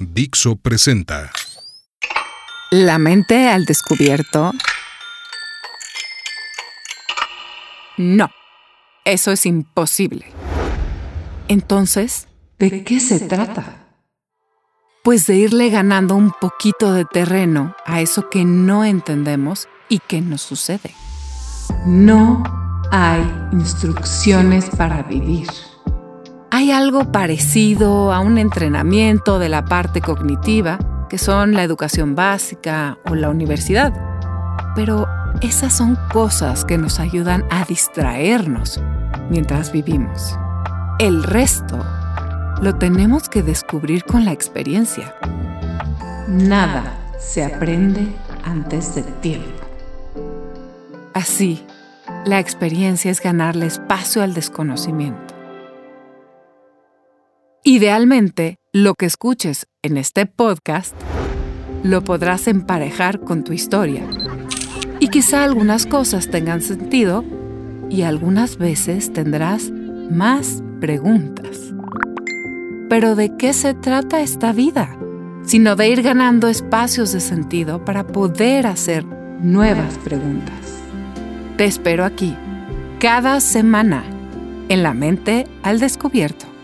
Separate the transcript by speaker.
Speaker 1: Dixo presenta
Speaker 2: La mente al descubierto. No, eso es imposible. Entonces, ¿de qué se trata? Pues de irle ganando un poquito de terreno a eso que no entendemos y que nos sucede. No hay instrucciones para vivir. Hay algo parecido a un entrenamiento de la parte cognitiva, que son la educación básica o la universidad. Pero esas son cosas que nos ayudan a distraernos mientras vivimos. El resto lo tenemos que descubrir con la experiencia. Nada se aprende antes de tiempo. Así, la experiencia es ganarle espacio al desconocimiento. Idealmente, lo que escuches en este podcast lo podrás emparejar con tu historia. Y quizá algunas cosas tengan sentido y algunas veces tendrás más preguntas. Pero ¿de qué se trata esta vida? Sino de ir ganando espacios de sentido para poder hacer nuevas preguntas. Te espero aquí, cada semana, en la mente al descubierto.